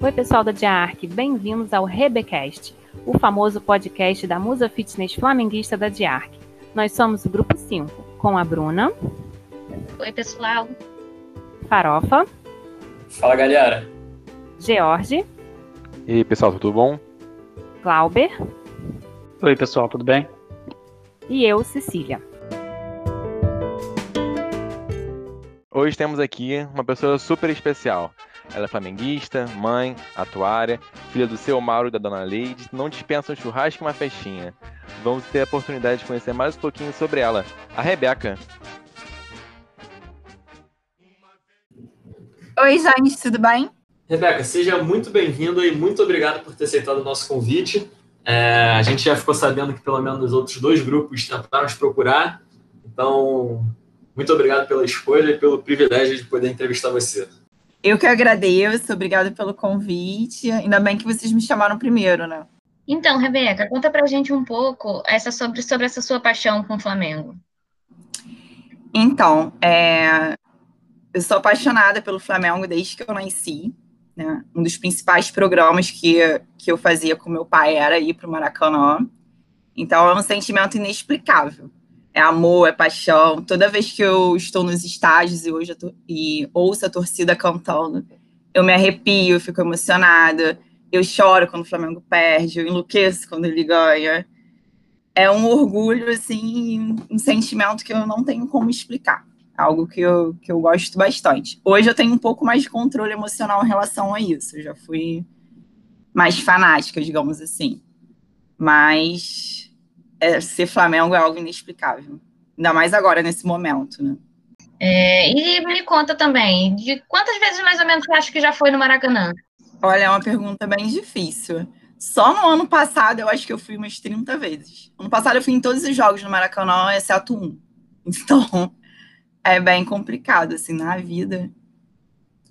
Oi, pessoal da Diarc, bem-vindos ao Rebecast, o famoso podcast da Musa Fitness flamenguista da Diarc. Nós somos o grupo 5, com a Bruna. Oi, pessoal. Farofa. Fala, galera. George. E aí, pessoal, tudo bom? Glauber. Oi, pessoal, tudo bem? E eu, Cecília. Hoje temos aqui uma pessoa super especial. Ela é flamenguista, mãe, atuária, filha do seu Mauro e da dona Leide, não dispensa um churrasco e uma festinha. Vamos ter a oportunidade de conhecer mais um pouquinho sobre ela, a Rebeca. Oi, gente, tudo bem? Rebeca, seja muito bem-vinda e muito obrigado por ter aceitado o nosso convite. É, a gente já ficou sabendo que pelo menos os outros dois grupos tentaram te procurar, então muito obrigado pela escolha e pelo privilégio de poder entrevistar você. Eu que agradeço, obrigado pelo convite. Ainda bem que vocês me chamaram primeiro, né? Então, Rebeca, conta pra gente um pouco essa sobre, sobre essa sua paixão com o Flamengo. Então, é, eu sou apaixonada pelo Flamengo desde que eu nasci. Né? Um dos principais programas que, que eu fazia com meu pai era ir para o Maracanã. Então, é um sentimento inexplicável. É amor, é paixão. Toda vez que eu estou nos estádios e, hoje e ouço a torcida cantando, eu me arrepio, eu fico emocionada. Eu choro quando o Flamengo perde, eu enlouqueço quando ele ganha. É um orgulho, assim, um sentimento que eu não tenho como explicar algo que eu, que eu gosto bastante. Hoje eu tenho um pouco mais de controle emocional em relação a isso. Eu já fui mais fanática, digamos assim. Mas é, ser Flamengo é algo inexplicável. Ainda mais agora, nesse momento, né? É, e me conta também, de quantas vezes mais ou menos você acha que já foi no Maracanã? Olha, é uma pergunta bem difícil. Só no ano passado eu acho que eu fui umas 30 vezes. Ano passado eu fui em todos os jogos no Maracanã, exceto um. Então, é bem complicado, assim, na vida.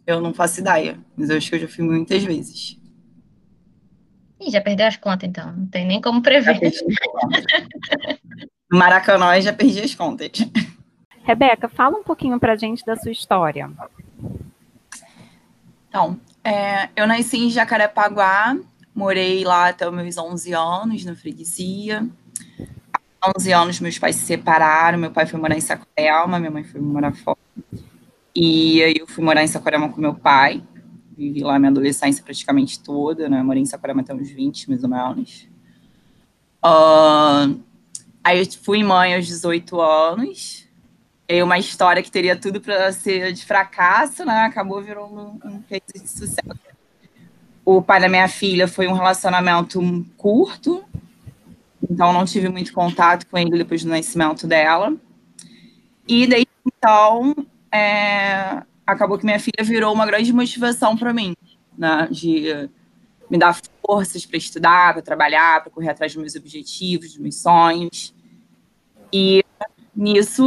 Eu não faço ideia, mas eu acho que eu já fui muitas vezes. Ih, já perdeu as contas, então. Não tem nem como prever. Maracanã, já perdi as contas. Rebeca, fala um pouquinho pra gente da sua história. Então, é, eu nasci em Jacarepaguá, morei lá até os meus 11 anos, na freguesia. 11 anos, meus pais se separaram. Meu pai foi morar em Saquarema, minha mãe foi morar fora. E aí eu fui morar em Saquarema com meu pai. Vivi lá minha adolescência praticamente toda, né? Morei em Saquarema até uns 20, mais ou menos. Uh, aí eu fui mãe aos 18 anos. É uma história que teria tudo para ser de fracasso, né? Acabou virando um, um case de sucesso. O pai da minha filha foi um relacionamento curto, então não tive muito contato com ele depois do nascimento dela. E desde então, é, acabou que minha filha virou uma grande motivação para mim, né, de me dar forças para estudar, para trabalhar, para correr atrás dos meus objetivos, dos meus sonhos. E nisso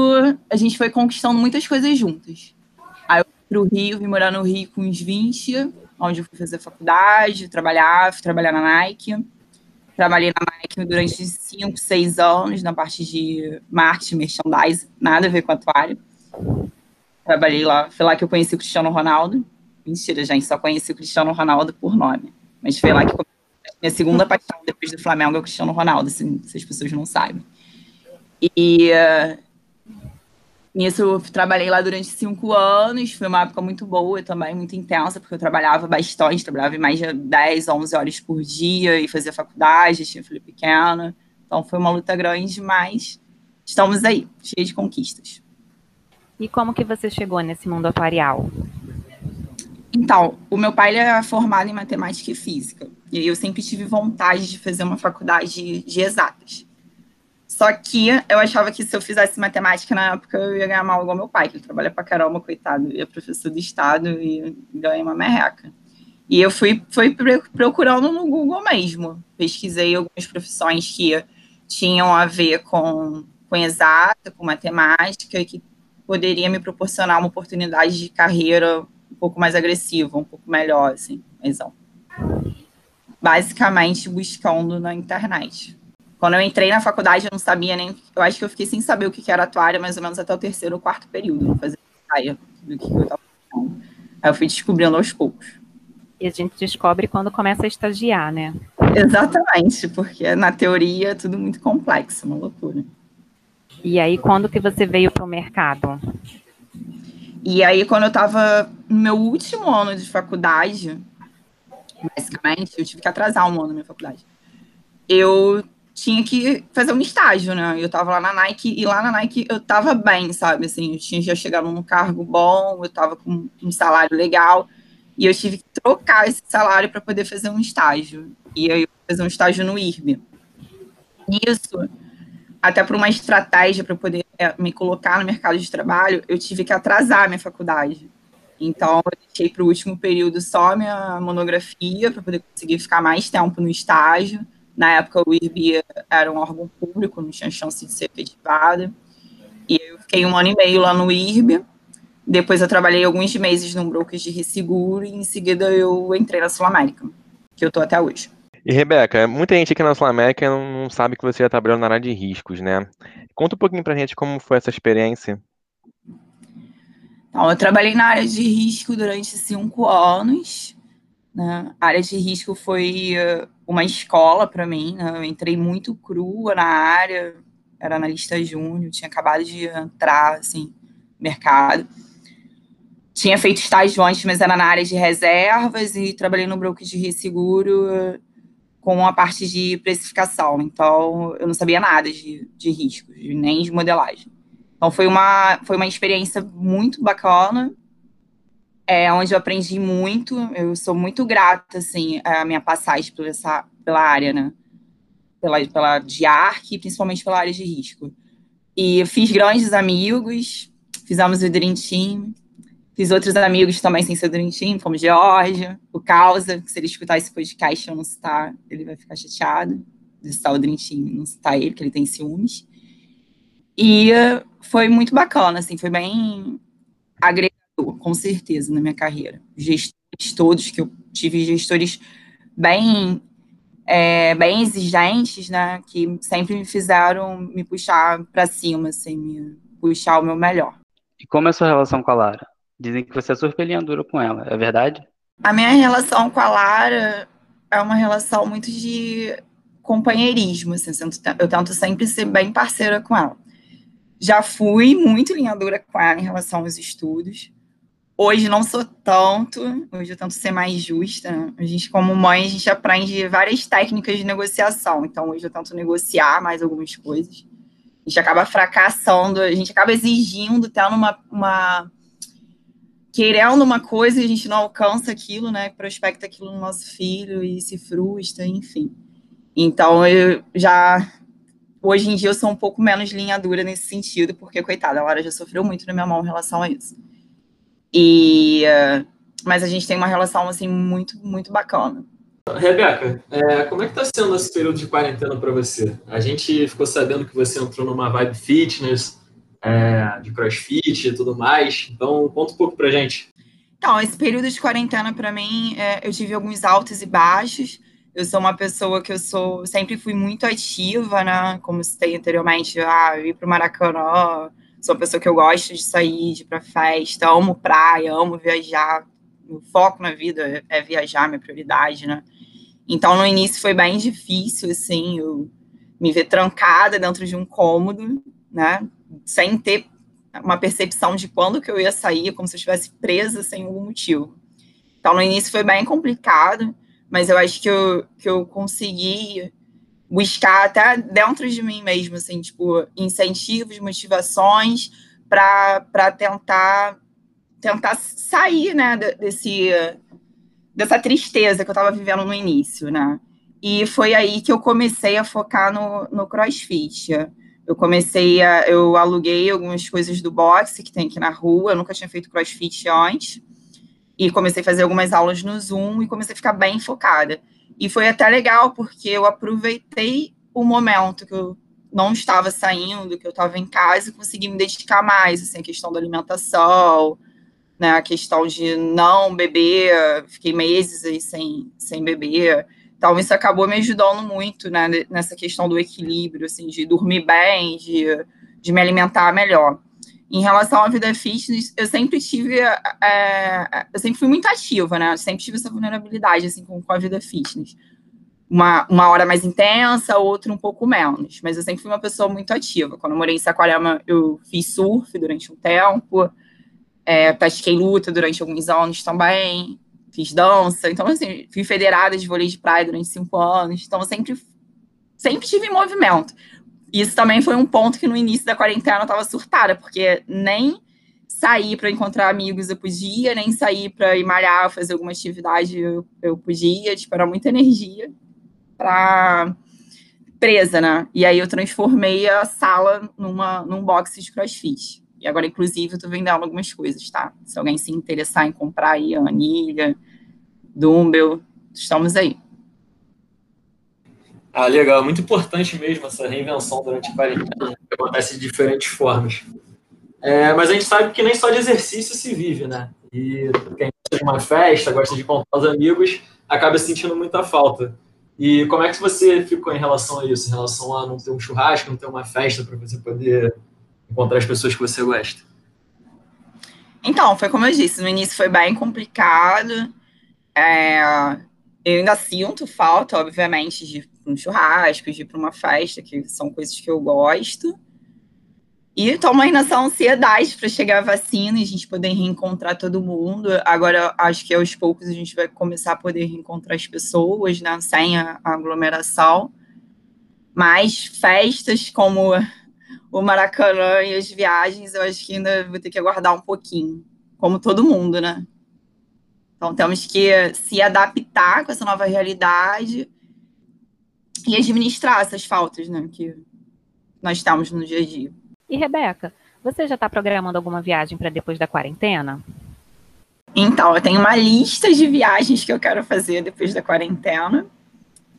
a gente foi conquistando muitas coisas juntas. Aí eu fui para o Rio, vim morar no Rio com uns 20, onde eu fui fazer faculdade, trabalhar, fui trabalhar na Nike. Trabalhei na Nike durante 5, 6 anos na parte de marketing, merchandising, nada a ver com a atuário. Trabalhei lá, foi lá que eu conheci o Cristiano Ronaldo. Mentira, gente, só conheci o Cristiano Ronaldo por nome. Mas foi lá que minha segunda paixão depois do Flamengo é o Cristiano Ronaldo, se, se as pessoas não sabem. E uh, Nisso eu trabalhei lá durante cinco anos, foi uma época muito boa também, muito intensa, porque eu trabalhava bastante, trabalhava mais de 10, 11 horas por dia e fazia faculdade, tinha filho pequeno. Então foi uma luta grande, mas estamos aí, cheios de conquistas. E como que você chegou nesse mundo atuarial? Então, o meu pai é formado em matemática e física, e eu sempre tive vontade de fazer uma faculdade de exatas. Só que eu achava que se eu fizesse matemática na época, eu ia ganhar mal igual meu pai, que ele trabalha pra caramba, coitado. Ele é professor do estado e ganha uma merreca. E eu fui, fui procurando no Google mesmo. Pesquisei algumas profissões que tinham a ver com, com exata, com matemática, que poderia me proporcionar uma oportunidade de carreira um pouco mais agressiva, um pouco melhor, assim, mas não. Basicamente buscando na internet. Quando eu entrei na faculdade, eu não sabia nem. Eu acho que eu fiquei sem saber o que era atuária, mais ou menos até o terceiro ou quarto período. Não fazia ideia do que eu estava fazendo. Aí eu fui descobrindo aos poucos. E a gente descobre quando começa a estagiar, né? Exatamente, porque na teoria é tudo muito complexo, uma loucura. E aí, quando que você veio para o mercado? E aí, quando eu estava no meu último ano de faculdade, basicamente, eu tive que atrasar um ano na minha faculdade. Eu tinha que fazer um estágio, né? Eu tava lá na Nike e lá na Nike eu tava bem, sabe? Assim, eu tinha já chegado num cargo bom, eu tava com um salário legal e eu tive que trocar esse salário para poder fazer um estágio. E aí eu fazer um estágio no IRB. Isso, até por uma estratégia para poder é, me colocar no mercado de trabalho, eu tive que atrasar minha faculdade. Então, eu deixei para o último período só minha monografia para poder conseguir ficar mais tempo no estágio na época, o IRB era um órgão público, não tinha chance de ser efetivado. E eu fiquei um ano e meio lá no IRB. Depois eu trabalhei alguns meses num broker de resseguro e em seguida eu entrei na Sul América, que eu estou até hoje. E Rebeca, muita gente aqui na Sul América não sabe que você já trabalhou na área de riscos, né? Conta um pouquinho pra gente como foi essa experiência. Então, eu trabalhei na área de risco durante cinco anos. Né? A área de risco foi uh, uma escola para mim. Né? Eu entrei muito crua na área, era analista júnior, tinha acabado de entrar assim, no mercado. Tinha feito estágio antes, mas era na área de reservas e trabalhei no broker de resseguro com a parte de precificação. Então, eu não sabia nada de, de riscos, nem de modelagem. Então, foi uma, foi uma experiência muito bacana é onde eu aprendi muito. Eu sou muito grata, assim, a minha passagem por essa, pela área, né? Pela, pela de ARC, principalmente pela área de risco. E fiz grandes amigos, fizemos o Dream Team, fiz outros amigos também sem ser Dream Team, como Georgia, o Causa, que se ele escutar esse podcast eu não citar, ele vai ficar chateado de citar o Team, não citar ele, que ele tem ciúmes. E foi muito bacana, assim, foi bem agregador com certeza, na minha carreira. Gestores todos que eu tive, gestores bem, é, bem exigentes, né, que sempre me fizeram me puxar para cima, assim, me puxar o meu melhor. E como é a sua relação com a Lara? Dizem que você é super dura com ela, é verdade? A minha relação com a Lara é uma relação muito de companheirismo, assim, eu tento sempre ser bem parceira com ela. Já fui muito linhadura com ela em relação aos estudos, Hoje não sou tanto, hoje eu tento ser mais justa. A gente, como mãe, a gente aprende várias técnicas de negociação. Então, hoje eu tento negociar mais algumas coisas. A gente acaba fracassando, a gente acaba exigindo, tendo uma, uma querendo uma coisa e a gente não alcança aquilo, né? Prospecta aquilo no nosso filho e se frustra, enfim. Então, eu já. Hoje em dia eu sou um pouco menos linha dura nesse sentido, porque, coitada, a Laura já sofreu muito na minha mão em relação a isso. E, uh, mas a gente tem uma relação assim muito, muito bacana. Rebeca, é, como é que está sendo esse período de quarentena para você? A gente ficou sabendo que você entrou numa vibe fitness, é, de crossfit e tudo mais. Então, conta um pouco para gente. Então, esse período de quarentena para mim, é, eu tive alguns altos e baixos. Eu sou uma pessoa que eu sou, sempre fui muito ativa, né? Como citei anteriormente, ah, eu ir para o Maracanã, Sou uma pessoa que eu gosto de sair, de ir pra festa, amo praia, amo viajar. O foco na vida é viajar, minha prioridade, né? Então, no início foi bem difícil, assim, eu me ver trancada dentro de um cômodo, né? Sem ter uma percepção de quando que eu ia sair, como se eu estivesse presa sem algum motivo. Então, no início foi bem complicado, mas eu acho que eu, que eu consegui buscar até dentro de mim mesmo, assim, tipo, incentivos, motivações para tentar tentar sair, né, desse dessa tristeza que eu estava vivendo no início, né? E foi aí que eu comecei a focar no, no CrossFit. Eu comecei a. Eu aluguei algumas coisas do boxe que tem aqui na rua. Eu nunca tinha feito CrossFit antes. E comecei a fazer algumas aulas no Zoom e comecei a ficar bem focada. E foi até legal, porque eu aproveitei o momento que eu não estava saindo, que eu estava em casa e consegui me dedicar mais, assim, a questão da alimentação, né, a questão de não beber, fiquei meses aí sem, sem beber. Então, isso acabou me ajudando muito, né, nessa questão do equilíbrio, assim, de dormir bem, de, de me alimentar melhor. Em relação à vida fitness, eu sempre tive, é, eu sempre fui muito ativa, né? Eu sempre tive essa vulnerabilidade, assim, com, com a vida fitness. Uma, uma hora mais intensa, outra um pouco menos. Mas eu sempre fui uma pessoa muito ativa. Quando eu morei em Saquarema, eu fiz surf durante um tempo, é, pratiquei luta durante alguns anos também, fiz dança. Então, assim, fui federada de vôlei de praia durante cinco anos. Então, sempre, sempre tive em movimento. Isso também foi um ponto que no início da quarentena eu estava surtada, porque nem sair para encontrar amigos eu podia, nem sair para ir malhar, fazer alguma atividade eu, eu podia, tipo, era muita energia para presa, né? E aí eu transformei a sala numa, num box de crossfit. E agora, inclusive, eu tô vendendo algumas coisas, tá? Se alguém se interessar em comprar aí a anilha, dumbbell, estamos aí. Ah, legal. Muito importante mesmo essa reinvenção durante a quarentena, que acontece de diferentes formas. É, mas a gente sabe que nem só de exercício se vive, né? E quem gosta de uma festa, gosta de contar os amigos, acaba sentindo muita falta. E como é que você ficou em relação a isso? Em relação a não ter um churrasco, não ter uma festa para você poder encontrar as pessoas que você gosta? Então, foi como eu disse, no início foi bem complicado. É, eu ainda sinto falta, obviamente, de um churrasco, de ir para uma festa, que são coisas que eu gosto. E estou aí nessa ansiedade para chegar a vacina e a gente poder reencontrar todo mundo. Agora, acho que aos poucos a gente vai começar a poder reencontrar as pessoas, né, sem a aglomeração. Mas festas como o Maracanã e as viagens, eu acho que ainda vou ter que aguardar um pouquinho, como todo mundo, né? Então temos que se adaptar com essa nova realidade e administrar essas faltas, né, que nós estamos no dia a dia. E Rebeca, você já está programando alguma viagem para depois da quarentena? Então, eu tenho uma lista de viagens que eu quero fazer depois da quarentena.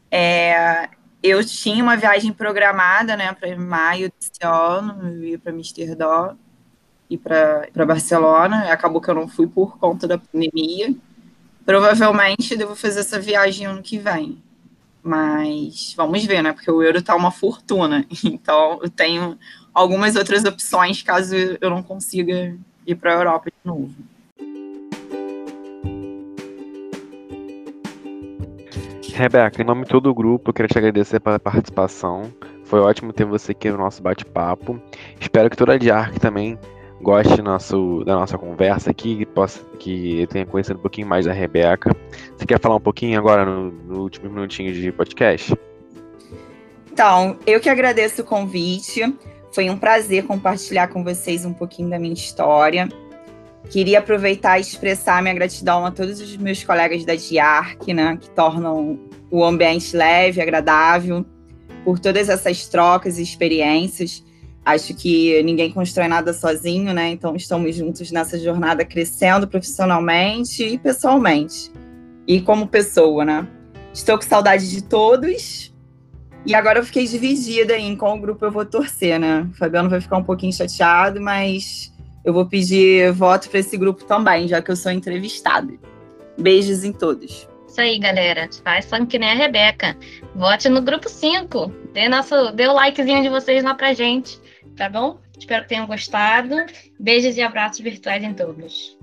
É, eu tinha uma viagem programada, né, para maio desse ano, eu ia para Amsterdã e para Barcelona. Acabou que eu não fui por conta da pandemia. Provavelmente devo fazer essa viagem ano que vem. Mas vamos ver, né? Porque o euro tá uma fortuna. Então eu tenho algumas outras opções caso eu não consiga ir para a Europa de novo. Rebeca, em nome de todo o grupo, eu queria te agradecer pela participação. Foi ótimo ter você aqui no nosso bate-papo. Espero que toda a Diarc também goste nosso, da nossa conversa aqui, que, possa, que tenha conhecido um pouquinho mais da Rebeca. Você quer falar um pouquinho agora no, no último minutinho de podcast? Então, eu que agradeço o convite. Foi um prazer compartilhar com vocês um pouquinho da minha história. Queria aproveitar e expressar minha gratidão a todos os meus colegas da DIARC, né, que tornam o ambiente leve, agradável, por todas essas trocas e experiências. Acho que ninguém constrói nada sozinho, né? Então estamos juntos nessa jornada crescendo profissionalmente e pessoalmente. E como pessoa, né? Estou com saudade de todos. E agora eu fiquei dividida em qual grupo eu vou torcer, né? O Fabiano vai ficar um pouquinho chateado, mas eu vou pedir voto para esse grupo também, já que eu sou entrevistada. Beijos em todos. Isso aí, galera. Faz que nem a Rebeca. Vote no grupo 5. Dê, nosso, dê o likezinho de vocês lá pra gente tá bom? Espero que tenham gostado. Beijos e abraços virtuais em todos.